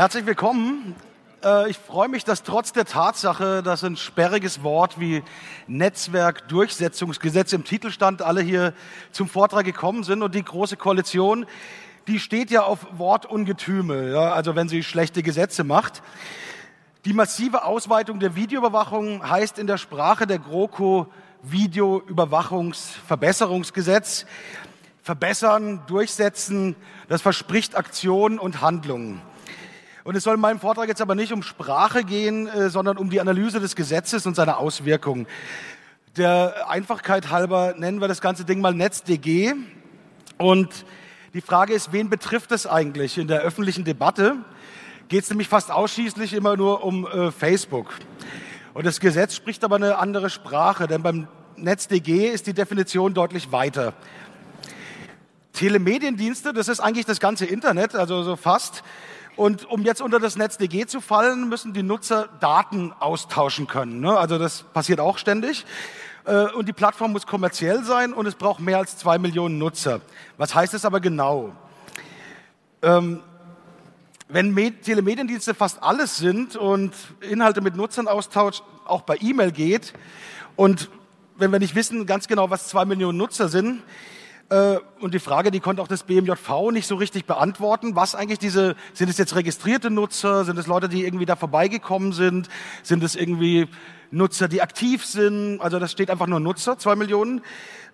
Herzlich willkommen. Äh, ich freue mich, dass trotz der Tatsache, dass ein sperriges Wort wie Netzwerkdurchsetzungsgesetz im Titel stand, alle hier zum Vortrag gekommen sind und die Große Koalition, die steht ja auf Wortungetüme, ja, also wenn sie schlechte Gesetze macht. Die massive Ausweitung der Videoüberwachung heißt in der Sprache der GroKo Videoüberwachungsverbesserungsgesetz. Verbessern, durchsetzen, das verspricht Aktion und Handlungen. Und es soll in meinem Vortrag jetzt aber nicht um Sprache gehen, äh, sondern um die Analyse des Gesetzes und seiner Auswirkungen. Der Einfachkeit halber nennen wir das ganze Ding mal NetzDG. Und die Frage ist, wen betrifft es eigentlich in der öffentlichen Debatte? Geht es nämlich fast ausschließlich immer nur um äh, Facebook. Und das Gesetz spricht aber eine andere Sprache, denn beim NetzDG ist die Definition deutlich weiter. Telemediendienste, das ist eigentlich das ganze Internet, also so fast. Und um jetzt unter das NetzDG zu fallen, müssen die Nutzer Daten austauschen können. Ne? Also das passiert auch ständig. Äh, und die Plattform muss kommerziell sein und es braucht mehr als zwei Millionen Nutzer. Was heißt das aber genau? Ähm, wenn Telemediendienste fast alles sind und Inhalte mit Nutzern austauscht, auch bei E-Mail geht und wenn wir nicht wissen ganz genau, was zwei Millionen Nutzer sind, und die Frage, die konnte auch das BMJV nicht so richtig beantworten, was eigentlich diese, sind es jetzt registrierte Nutzer, sind es Leute, die irgendwie da vorbeigekommen sind, sind es irgendwie Nutzer, die aktiv sind, also das steht einfach nur Nutzer, zwei Millionen.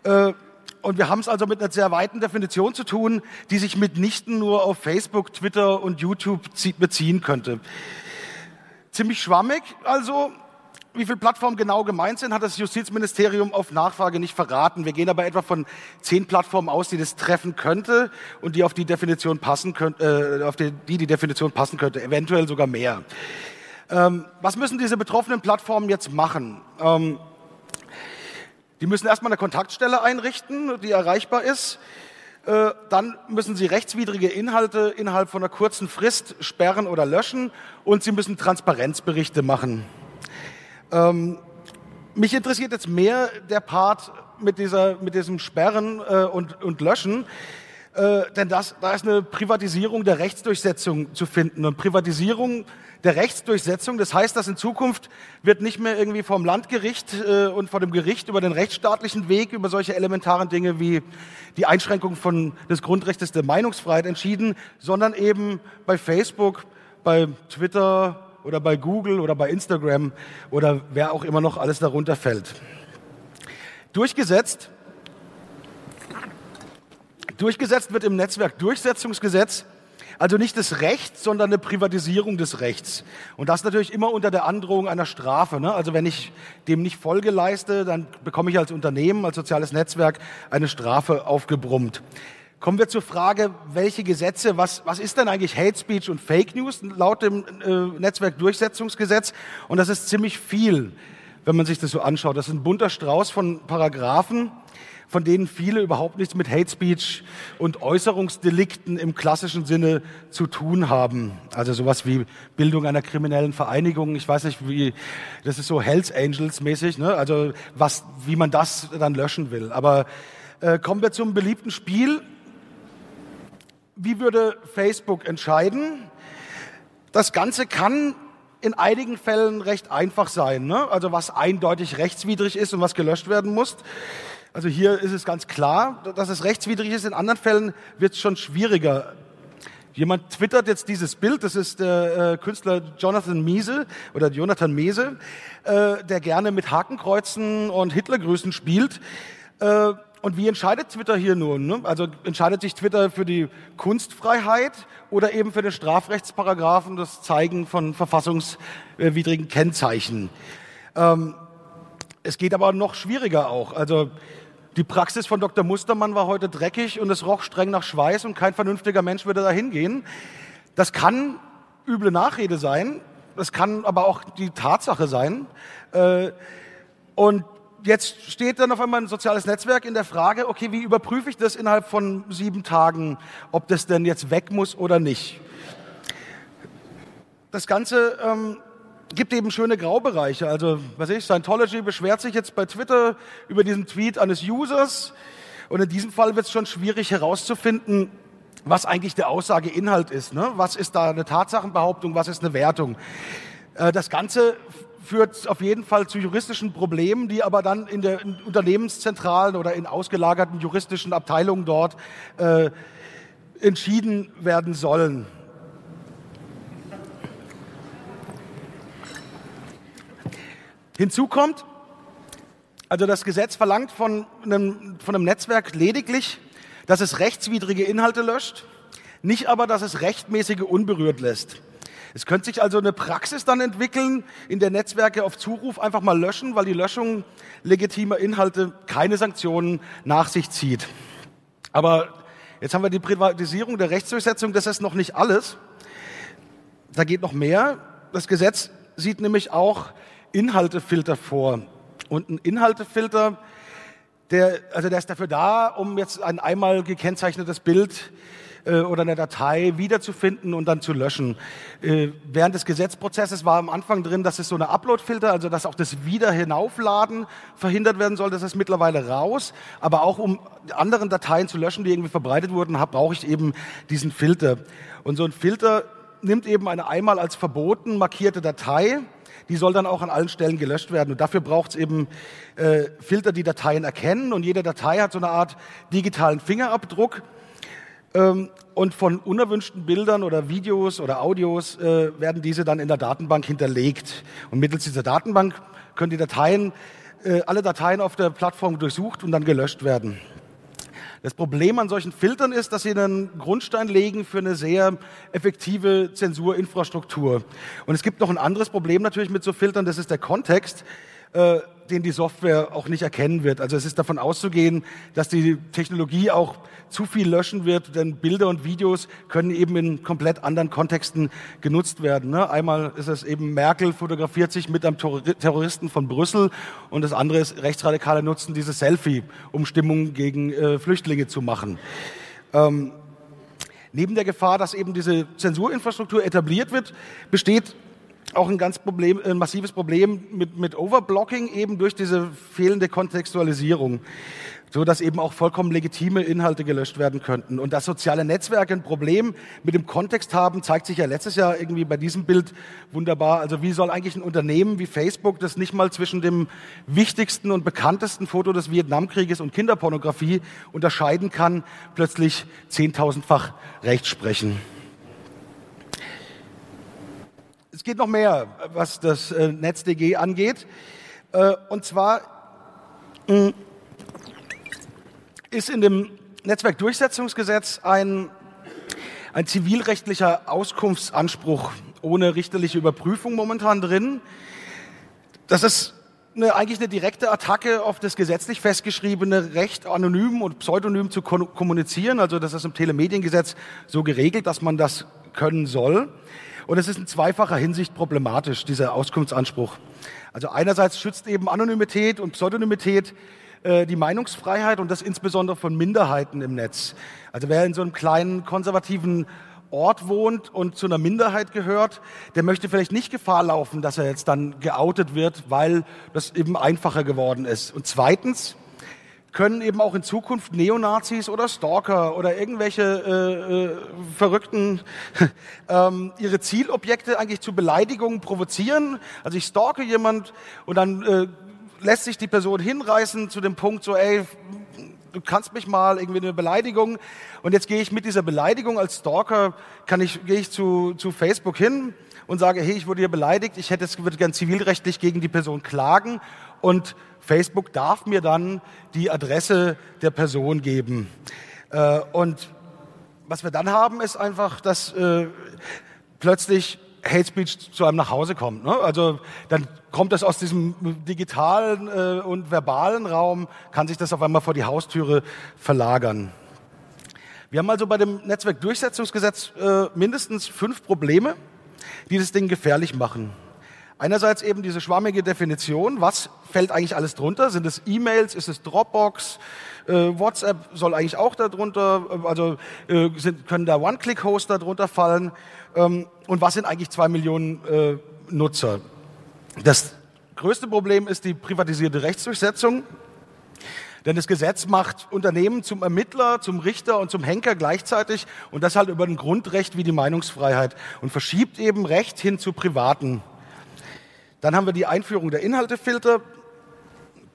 Äh, und wir haben es also mit einer sehr weiten Definition zu tun, die sich mitnichten nur auf Facebook, Twitter und YouTube beziehen könnte. Ziemlich schwammig also, wie viele Plattformen genau gemeint sind, hat das Justizministerium auf Nachfrage nicht verraten. Wir gehen aber etwa von zehn Plattformen aus, die das treffen könnte und die auf die Definition passen könnte, äh, auf die, die die Definition passen könnte, eventuell sogar mehr. Ähm, was müssen diese betroffenen Plattformen jetzt machen? Ähm, die müssen erstmal eine Kontaktstelle einrichten, die erreichbar ist. Äh, dann müssen sie rechtswidrige Inhalte innerhalb von einer kurzen Frist sperren oder löschen und sie müssen Transparenzberichte machen. Ähm, mich interessiert jetzt mehr der Part mit, dieser, mit diesem Sperren äh, und, und Löschen, äh, denn das, da ist eine Privatisierung der Rechtsdurchsetzung zu finden. Und Privatisierung der Rechtsdurchsetzung, das heißt, dass in Zukunft wird nicht mehr irgendwie vom Landgericht äh, und vor dem Gericht über den rechtsstaatlichen Weg über solche elementaren Dinge wie die Einschränkung von, des Grundrechts der Meinungsfreiheit entschieden, sondern eben bei Facebook, bei Twitter, oder bei Google oder bei Instagram oder wer auch immer noch alles darunter fällt. Durchgesetzt, durchgesetzt wird im Netzwerkdurchsetzungsgesetz also nicht das Recht, sondern eine Privatisierung des Rechts. Und das natürlich immer unter der Androhung einer Strafe. Ne? Also wenn ich dem nicht Folge leiste, dann bekomme ich als Unternehmen, als soziales Netzwerk eine Strafe aufgebrummt. Kommen wir zur Frage, welche Gesetze, was, was ist denn eigentlich Hate Speech und Fake News laut dem äh, Netzwerkdurchsetzungsgesetz? Und das ist ziemlich viel, wenn man sich das so anschaut. Das ist ein bunter Strauß von Paragraphen, von denen viele überhaupt nichts mit Hate Speech und Äußerungsdelikten im klassischen Sinne zu tun haben. Also sowas wie Bildung einer kriminellen Vereinigung. Ich weiß nicht, wie, das ist so Hells Angels mäßig, ne? Also was, wie man das dann löschen will. Aber äh, kommen wir zum beliebten Spiel wie würde Facebook entscheiden? Das Ganze kann in einigen Fällen recht einfach sein, ne? also was eindeutig rechtswidrig ist und was gelöscht werden muss. Also hier ist es ganz klar, dass es rechtswidrig ist. In anderen Fällen wird es schon schwieriger. Jemand twittert jetzt dieses Bild, das ist der äh, Künstler Jonathan Miese oder Jonathan Mese, äh, der gerne mit Hakenkreuzen und Hitlergrüßen spielt. Äh, und wie entscheidet Twitter hier nun? Ne? Also entscheidet sich Twitter für die Kunstfreiheit oder eben für den Strafrechtsparagraphen, das Zeigen von verfassungswidrigen Kennzeichen? Ähm, es geht aber noch schwieriger auch. Also die Praxis von Dr. Mustermann war heute dreckig und es roch streng nach Schweiß und kein vernünftiger Mensch würde da hingehen. Das kann üble Nachrede sein, das kann aber auch die Tatsache sein. Äh, und jetzt steht dann auf einmal ein soziales Netzwerk in der Frage, okay, wie überprüfe ich das innerhalb von sieben Tagen, ob das denn jetzt weg muss oder nicht. Das Ganze ähm, gibt eben schöne Graubereiche. Also, was ich, Scientology beschwert sich jetzt bei Twitter über diesen Tweet eines Users. Und in diesem Fall wird es schon schwierig herauszufinden, was eigentlich der Aussageinhalt ist. Ne? Was ist da eine Tatsachenbehauptung, was ist eine Wertung? Äh, das Ganze führt auf jeden Fall zu juristischen Problemen, die aber dann in der Unternehmenszentralen oder in ausgelagerten juristischen Abteilungen dort äh, entschieden werden sollen. Hinzu kommt, also das Gesetz verlangt von einem, von einem Netzwerk lediglich, dass es rechtswidrige Inhalte löscht, nicht aber, dass es rechtmäßige unberührt lässt. Es könnte sich also eine Praxis dann entwickeln, in der Netzwerke auf Zuruf einfach mal löschen, weil die Löschung legitimer Inhalte keine Sanktionen nach sich zieht. Aber jetzt haben wir die Privatisierung der Rechtsdurchsetzung, das ist noch nicht alles. Da geht noch mehr. Das Gesetz sieht nämlich auch Inhaltefilter vor. Und ein Inhaltefilter, der, also der ist dafür da, um jetzt ein einmal gekennzeichnetes Bild äh, oder eine Datei wiederzufinden und dann zu löschen. Äh, während des Gesetzprozesses war am Anfang drin, dass es so eine Upload-Filter, also dass auch das Wiederhinaufladen verhindert werden soll. Das ist mittlerweile raus. Aber auch um anderen Dateien zu löschen, die irgendwie verbreitet wurden, brauche ich eben diesen Filter. Und so ein Filter nimmt eben eine einmal als verboten markierte Datei, die soll dann auch an allen Stellen gelöscht werden. Und dafür braucht es eben äh, Filter, die Dateien erkennen. Und jede Datei hat so eine Art digitalen Fingerabdruck. Ähm, und von unerwünschten Bildern oder Videos oder Audios äh, werden diese dann in der Datenbank hinterlegt. Und mittels dieser Datenbank können die Dateien, äh, alle Dateien auf der Plattform durchsucht und dann gelöscht werden. Das Problem an solchen Filtern ist, dass sie einen Grundstein legen für eine sehr effektive Zensurinfrastruktur. Und es gibt noch ein anderes Problem natürlich mit so Filtern, das ist der Kontext. Äh, den die Software auch nicht erkennen wird. Also es ist davon auszugehen, dass die Technologie auch zu viel löschen wird, denn Bilder und Videos können eben in komplett anderen Kontexten genutzt werden. Ne? Einmal ist es eben Merkel fotografiert sich mit einem Terroristen von Brüssel und das andere ist Rechtsradikale nutzen diese Selfie, um Stimmung gegen äh, Flüchtlinge zu machen. Ähm, neben der Gefahr, dass eben diese Zensurinfrastruktur etabliert wird, besteht auch ein ganz Problem, ein massives Problem mit, mit Overblocking eben durch diese fehlende Kontextualisierung, so dass eben auch vollkommen legitime Inhalte gelöscht werden könnten. Und dass soziale Netzwerke ein Problem mit dem Kontext haben, zeigt sich ja letztes Jahr irgendwie bei diesem Bild wunderbar. Also wie soll eigentlich ein Unternehmen wie Facebook, das nicht mal zwischen dem wichtigsten und bekanntesten Foto des Vietnamkrieges und Kinderpornografie unterscheiden kann, plötzlich zehntausendfach Recht sprechen? es geht noch mehr, was das äh, NetzDG angeht. Äh, und zwar mh, ist in dem Netzwerkdurchsetzungsgesetz ein, ein zivilrechtlicher Auskunftsanspruch ohne richterliche Überprüfung momentan drin. Das ist eine, eigentlich eine direkte Attacke auf das gesetzlich festgeschriebene Recht, anonym und pseudonym zu kommunizieren. Also das ist im Telemediengesetz so geregelt, dass man das können soll. Und es ist in zweifacher Hinsicht problematisch, dieser Auskunftsanspruch. Also einerseits schützt eben Anonymität und Pseudonymität äh, die Meinungsfreiheit und das insbesondere von Minderheiten im Netz. Also wer in so einem kleinen konservativen Ort wohnt und zu einer Minderheit gehört, der möchte vielleicht nicht Gefahr laufen, dass er jetzt dann geoutet wird, weil das eben einfacher geworden ist. Und zweitens, können eben auch in Zukunft Neonazis oder Stalker oder irgendwelche äh, äh, Verrückten ähm, ihre Zielobjekte eigentlich zu Beleidigungen provozieren. Also ich stalke jemand und dann äh, lässt sich die Person hinreißen zu dem Punkt so, ey, du kannst mich mal irgendwie eine Beleidigung und jetzt gehe ich mit dieser Beleidigung als Stalker, kann ich, gehe ich zu, zu Facebook hin und sage, hey, ich wurde hier beleidigt, ich hätte, würde gern zivilrechtlich gegen die Person klagen und Facebook darf mir dann die Adresse der Person geben. Äh, und was wir dann haben, ist einfach, dass äh, plötzlich Hate Speech zu einem nach Hause kommt. Ne? Also dann kommt das aus diesem digitalen äh, und verbalen Raum, kann sich das auf einmal vor die Haustüre verlagern. Wir haben also bei dem Netzwerkdurchsetzungsgesetz äh, mindestens fünf Probleme, die das Ding gefährlich machen. Einerseits eben diese schwammige Definition, was fällt eigentlich alles drunter? Sind es E-Mails, ist es Dropbox, äh, WhatsApp soll eigentlich auch darunter, äh, also äh, sind, können da One-Click-Hoster drunter fallen? Ähm, und was sind eigentlich zwei Millionen äh, Nutzer? Das größte Problem ist die privatisierte Rechtsdurchsetzung. Denn das Gesetz macht Unternehmen zum Ermittler, zum Richter und zum Henker gleichzeitig und das halt über ein Grundrecht wie die Meinungsfreiheit und verschiebt eben Recht hin zu Privaten. Dann haben wir die Einführung der Inhaltefilter,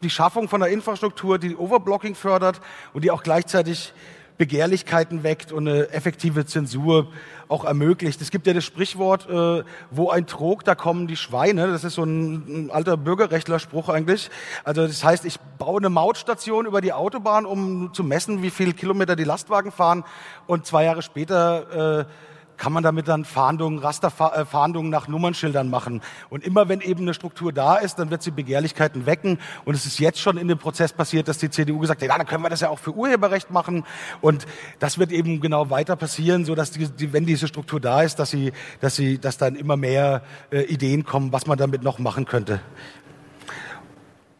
die Schaffung von einer Infrastruktur, die Overblocking fördert und die auch gleichzeitig Begehrlichkeiten weckt und eine effektive Zensur auch ermöglicht. Es gibt ja das Sprichwort, äh, wo ein Trog, da kommen die Schweine. Das ist so ein, ein alter Bürgerrechtlerspruch eigentlich. Also das heißt, ich baue eine Mautstation über die Autobahn, um zu messen, wie viel Kilometer die Lastwagen fahren. Und zwei Jahre später äh, kann man damit dann Fahndungen, Rasterfahndungen nach Nummernschildern machen. Und immer wenn eben eine Struktur da ist, dann wird sie Begehrlichkeiten wecken. Und es ist jetzt schon in dem Prozess passiert, dass die CDU gesagt hat, ja, dann können wir das ja auch für Urheberrecht machen. Und das wird eben genau weiter passieren, so dass die, die, wenn diese Struktur da ist, dass sie, dass sie, dass dann immer mehr äh, Ideen kommen, was man damit noch machen könnte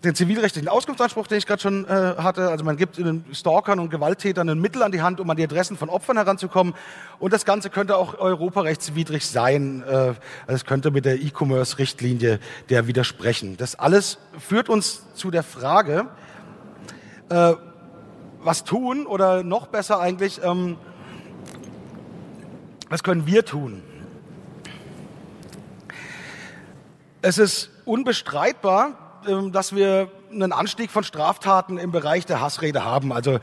den zivilrechtlichen Auskunftsanspruch, den ich gerade schon äh, hatte. Also man gibt den Stalkern und Gewalttätern ein Mittel an die Hand, um an die Adressen von Opfern heranzukommen. Und das Ganze könnte auch europarechtswidrig sein. Äh, also es könnte mit der E-Commerce-Richtlinie der widersprechen. Das alles führt uns zu der Frage, äh, was tun oder noch besser eigentlich, ähm, was können wir tun? Es ist unbestreitbar, dass wir einen Anstieg von Straftaten im Bereich der Hassrede haben. Also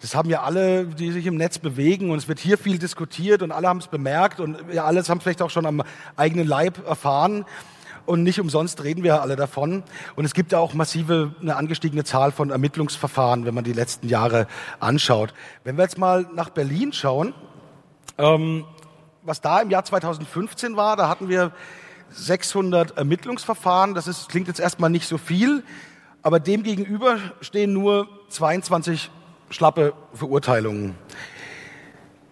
das haben ja alle, die sich im Netz bewegen und es wird hier viel diskutiert und alle haben es bemerkt und wir alle haben vielleicht auch schon am eigenen Leib erfahren. Und nicht umsonst reden wir alle davon. Und es gibt ja auch massive, eine angestiegene Zahl von Ermittlungsverfahren, wenn man die letzten Jahre anschaut. Wenn wir jetzt mal nach Berlin schauen, ähm, was da im Jahr 2015 war, da hatten wir 600 Ermittlungsverfahren. Das ist, klingt jetzt erstmal nicht so viel, aber demgegenüber stehen nur 22 schlappe Verurteilungen.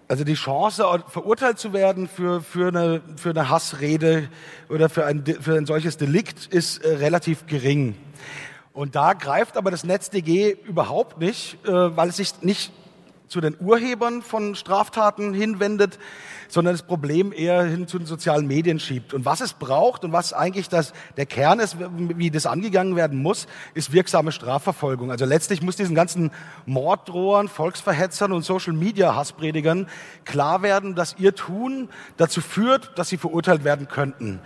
Also die Chance, verurteilt zu werden für, für, eine, für eine Hassrede oder für ein, für ein solches Delikt ist äh, relativ gering. Und da greift aber das NetzDG überhaupt nicht, äh, weil es sich nicht zu den Urhebern von Straftaten hinwendet, sondern das Problem eher hin zu den sozialen Medien schiebt. Und was es braucht und was eigentlich das, der Kern ist, wie das angegangen werden muss, ist wirksame Strafverfolgung. Also letztlich muss diesen ganzen Morddrohern, Volksverhetzern und Social-Media-Hasspredigern klar werden, dass ihr Tun dazu führt, dass sie verurteilt werden könnten.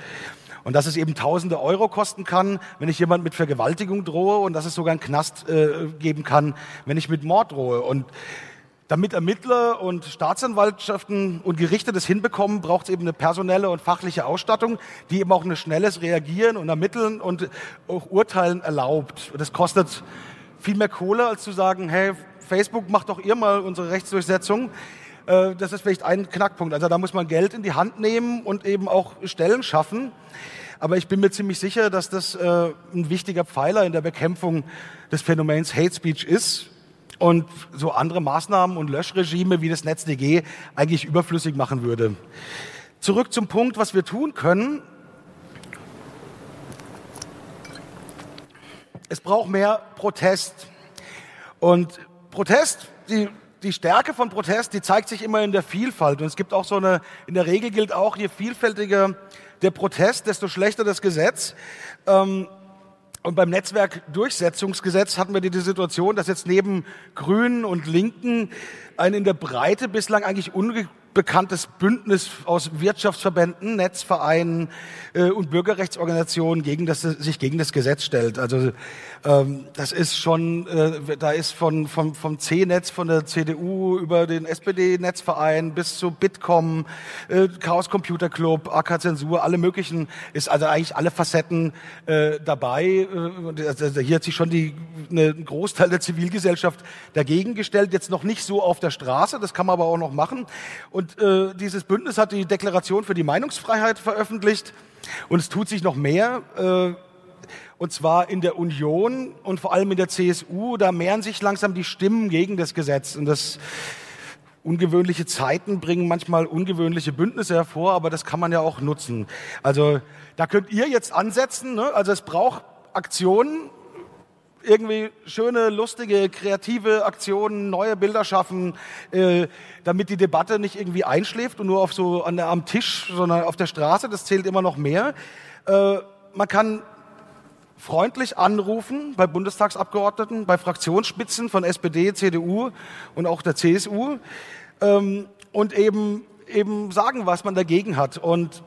Und dass es eben tausende Euro kosten kann, wenn ich jemand mit Vergewaltigung drohe und dass es sogar einen Knast äh, geben kann, wenn ich mit Mord drohe. Und damit Ermittler und Staatsanwaltschaften und Gerichte das hinbekommen, braucht es eben eine personelle und fachliche Ausstattung, die eben auch ein schnelles Reagieren und Ermitteln und auch Urteilen erlaubt. Und das kostet viel mehr Kohle, als zu sagen, hey, Facebook macht doch ihr mal unsere Rechtsdurchsetzung. Äh, das ist vielleicht ein Knackpunkt. Also da muss man Geld in die Hand nehmen und eben auch Stellen schaffen. Aber ich bin mir ziemlich sicher, dass das äh, ein wichtiger Pfeiler in der Bekämpfung des Phänomens Hate Speech ist und so andere Maßnahmen und Löschregime wie das NetzDG eigentlich überflüssig machen würde. Zurück zum Punkt, was wir tun können. Es braucht mehr Protest. Und Protest, die, die Stärke von Protest, die zeigt sich immer in der Vielfalt. Und es gibt auch so eine, in der Regel gilt auch, je vielfältiger der Protest, desto schlechter das Gesetz. Ähm, und beim Netzwerkdurchsetzungsgesetz hatten wir die Situation, dass jetzt neben Grünen und Linken ein in der Breite bislang eigentlich unge bekanntes Bündnis aus Wirtschaftsverbänden, Netzvereinen äh, und Bürgerrechtsorganisationen gegen das, sich gegen das Gesetz stellt. Also ähm, das ist schon, äh, da ist von, vom, vom C-Netz, von der CDU über den SPD-Netzverein bis zu Bitkom, äh, Chaos Computer Club, AK Zensur, alle möglichen, ist also eigentlich alle Facetten äh, dabei. Äh, also hier hat sich schon die, eine, ein Großteil der Zivilgesellschaft dagegen gestellt, jetzt noch nicht so auf der Straße, das kann man aber auch noch machen. Und und äh, dieses Bündnis hat die Deklaration für die Meinungsfreiheit veröffentlicht. Und es tut sich noch mehr. Äh, und zwar in der Union und vor allem in der CSU. Da mehren sich langsam die Stimmen gegen das Gesetz. Und das ungewöhnliche Zeiten bringen manchmal ungewöhnliche Bündnisse hervor, aber das kann man ja auch nutzen. Also da könnt ihr jetzt ansetzen. Ne? Also es braucht Aktionen irgendwie schöne, lustige, kreative Aktionen, neue Bilder schaffen, äh, damit die Debatte nicht irgendwie einschläft und nur auf so an der, am Tisch, sondern auf der Straße. Das zählt immer noch mehr. Äh, man kann freundlich anrufen bei Bundestagsabgeordneten, bei Fraktionsspitzen von SPD, CDU und auch der CSU ähm, und eben, eben sagen, was man dagegen hat und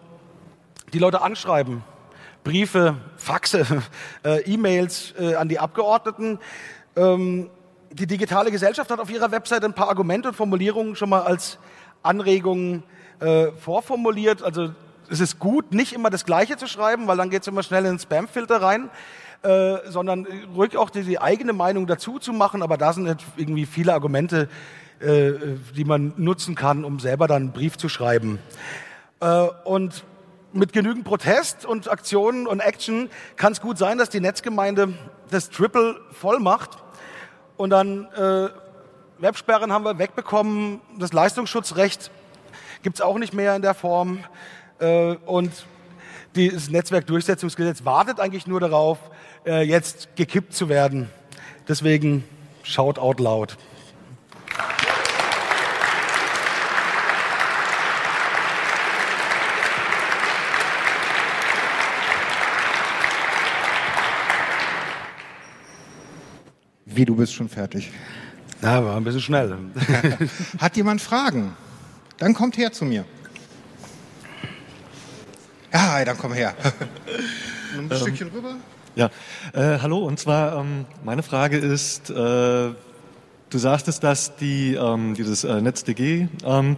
die Leute anschreiben. Briefe, Faxe, äh, E-Mails äh, an die Abgeordneten. Ähm, die digitale Gesellschaft hat auf ihrer Webseite ein paar Argumente und Formulierungen schon mal als Anregungen äh, vorformuliert. Also es ist gut, nicht immer das Gleiche zu schreiben, weil dann geht es immer schnell in den Spamfilter rein, äh, sondern ruhig auch die, die, eigene Meinung dazu zu machen. Aber da sind irgendwie viele Argumente, äh, die man nutzen kann, um selber dann einen Brief zu schreiben. Äh, und mit genügend Protest und Aktionen und Action kann es gut sein, dass die Netzgemeinde das Triple voll macht und dann äh, Websperren haben wir wegbekommen, das Leistungsschutzrecht gibt es auch nicht mehr in der Form. Äh, und das Netzwerkdurchsetzungsgesetz wartet eigentlich nur darauf, äh, jetzt gekippt zu werden. Deswegen shout out loud. Wie, du bist schon fertig? Ja, war ein bisschen schnell. Hat jemand Fragen? Dann kommt her zu mir. Ja, dann komm her. Ein ähm, Stückchen rüber. Ja, äh, hallo. Und zwar ähm, meine Frage ist: äh, Du sagtest, dass die ähm, dieses äh, NetzDG ähm,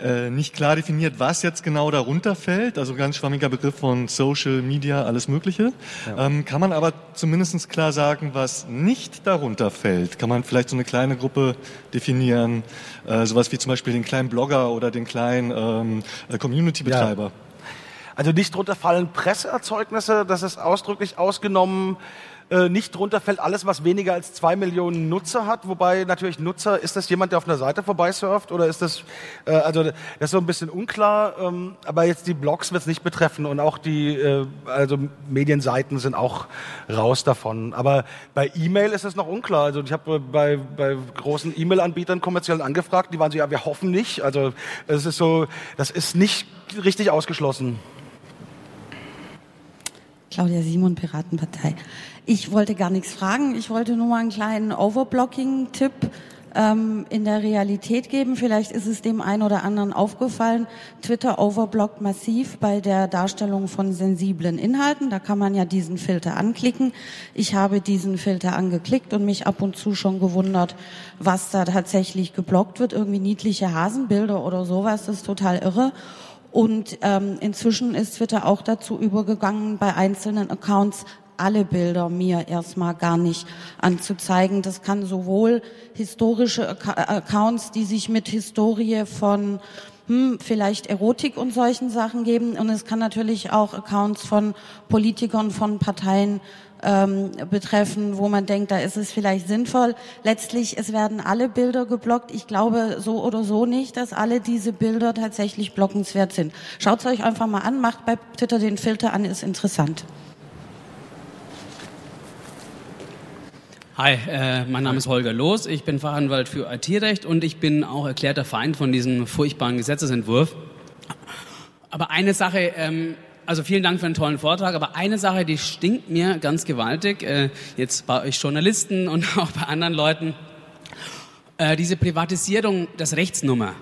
äh, nicht klar definiert, was jetzt genau darunter fällt. Also ganz schwammiger Begriff von Social Media, alles Mögliche. Ja. Ähm, kann man aber zumindest klar sagen, was nicht darunter fällt? Kann man vielleicht so eine kleine Gruppe definieren, äh, sowas wie zum Beispiel den kleinen Blogger oder den kleinen ähm, äh, Community-Betreiber? Ja. Also nicht drunter fallen Presseerzeugnisse, das ist ausdrücklich ausgenommen. Äh, nicht drunter fällt alles, was weniger als zwei Millionen Nutzer hat. Wobei natürlich Nutzer, ist das jemand, der auf einer Seite vorbeisurft oder ist das, äh, also das ist so ein bisschen unklar. Ähm, aber jetzt die Blogs wird es nicht betreffen und auch die, äh, also Medienseiten sind auch raus davon. Aber bei E-Mail ist es noch unklar. Also ich habe bei, bei großen E-Mail-Anbietern kommerziell angefragt, die waren so, ja, wir hoffen nicht. Also es ist so, das ist nicht richtig ausgeschlossen. Claudia Simon, Piratenpartei. Ich wollte gar nichts fragen. Ich wollte nur mal einen kleinen Overblocking-Tipp ähm, in der Realität geben. Vielleicht ist es dem einen oder anderen aufgefallen. Twitter overblockt massiv bei der Darstellung von sensiblen Inhalten. Da kann man ja diesen Filter anklicken. Ich habe diesen Filter angeklickt und mich ab und zu schon gewundert, was da tatsächlich geblockt wird. Irgendwie niedliche Hasenbilder oder sowas. Das ist total irre. Und ähm, inzwischen ist Twitter auch dazu übergegangen, bei einzelnen Accounts alle Bilder mir erstmal gar nicht anzuzeigen. Das kann sowohl historische Accounts, die sich mit Historie von hm, vielleicht Erotik und solchen Sachen geben. Und es kann natürlich auch Accounts von Politikern, von Parteien ähm, betreffen, wo man denkt, da ist es vielleicht sinnvoll. Letztlich, es werden alle Bilder geblockt. Ich glaube so oder so nicht, dass alle diese Bilder tatsächlich blockenswert sind. Schaut es euch einfach mal an, macht bei Twitter den Filter an, ist interessant. Hi, äh, mein Name ist Holger Loos, ich bin Fachanwalt für IT-Recht und ich bin auch erklärter Feind von diesem furchtbaren Gesetzesentwurf. Aber eine Sache, ähm, also vielen Dank für einen tollen Vortrag, aber eine Sache, die stinkt mir ganz gewaltig, äh, jetzt bei euch Journalisten und auch bei anderen Leuten, äh, diese Privatisierung des Rechtsnummer.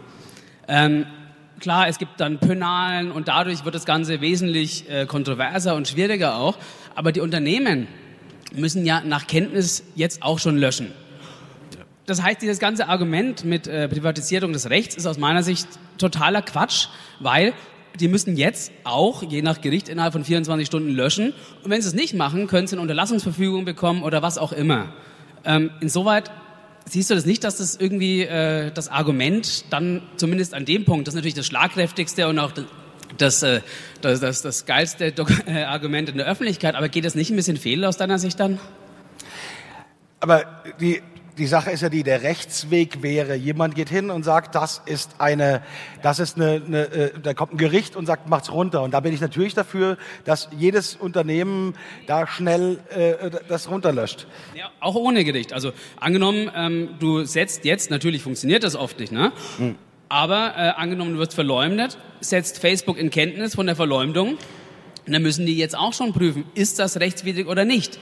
Ähm, klar, es gibt dann Penalen und dadurch wird das Ganze wesentlich äh, kontroverser und schwieriger auch, aber die Unternehmen, müssen ja nach Kenntnis jetzt auch schon löschen. Das heißt, dieses ganze Argument mit äh, Privatisierung des Rechts ist aus meiner Sicht totaler Quatsch, weil die müssen jetzt auch, je nach Gericht, innerhalb von 24 Stunden löschen. Und wenn sie es nicht machen, können sie eine Unterlassungsverfügung bekommen oder was auch immer. Ähm, insoweit siehst du das nicht, dass das irgendwie äh, das Argument dann zumindest an dem Punkt, das ist natürlich das schlagkräftigste und auch das, äh, das, das, das geilste äh, Argument in der Öffentlichkeit. Aber geht das nicht ein bisschen fehl aus deiner Sicht dann? Aber die, die Sache ist ja die, der Rechtsweg wäre, jemand geht hin und sagt, das ist eine, das ist eine, eine äh, da kommt ein Gericht und sagt, macht's runter. Und da bin ich natürlich dafür, dass jedes Unternehmen da schnell äh, das runterlöscht. Ja, auch ohne Gericht. Also angenommen, ähm, du setzt jetzt, natürlich funktioniert das oft nicht, ne? Hm. Aber äh, angenommen, du wirst verleumdet, setzt Facebook in Kenntnis von der Verleumdung Und dann müssen die jetzt auch schon prüfen, ist das rechtswidrig oder nicht.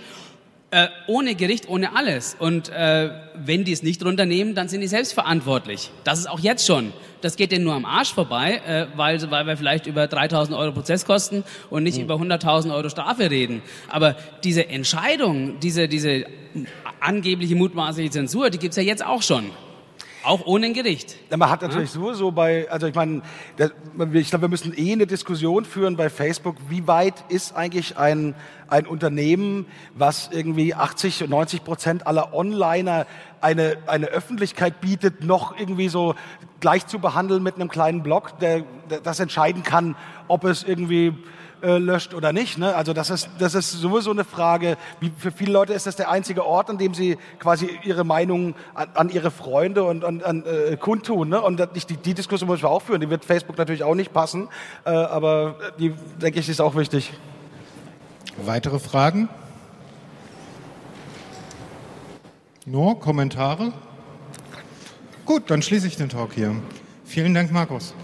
Äh, ohne Gericht, ohne alles. Und äh, wenn die es nicht runternehmen, dann sind die selbst verantwortlich. Das ist auch jetzt schon. Das geht denen nur am Arsch vorbei, äh, weil, weil wir vielleicht über 3.000 Euro Prozesskosten und nicht mhm. über 100.000 Euro Strafe reden. Aber diese Entscheidung, diese, diese angebliche mutmaßliche Zensur, die gibt's ja jetzt auch schon. Auch ohne ein Gericht. Ja, man hat natürlich ja? sowieso bei, also ich meine, ich glaube, wir müssen eh eine Diskussion führen bei Facebook, wie weit ist eigentlich ein, ein Unternehmen, was irgendwie 80 und 90 Prozent aller Onliner eine, eine Öffentlichkeit bietet, noch irgendwie so gleich zu behandeln mit einem kleinen Blog, der, der das entscheiden kann, ob es irgendwie äh, löscht oder nicht. Ne? Also das ist, das ist sowieso eine Frage. Wie, für viele Leute ist das der einzige Ort, an dem sie quasi ihre Meinung an, an ihre Freunde und an, an äh, kundtun. Ne? Und die, die Diskussion muss ich auch führen. Die wird Facebook natürlich auch nicht passen, äh, aber die, denke ich, ist auch wichtig. Weitere Fragen? Nur Kommentare? Gut, dann schließe ich den Talk hier. Vielen Dank, Markus.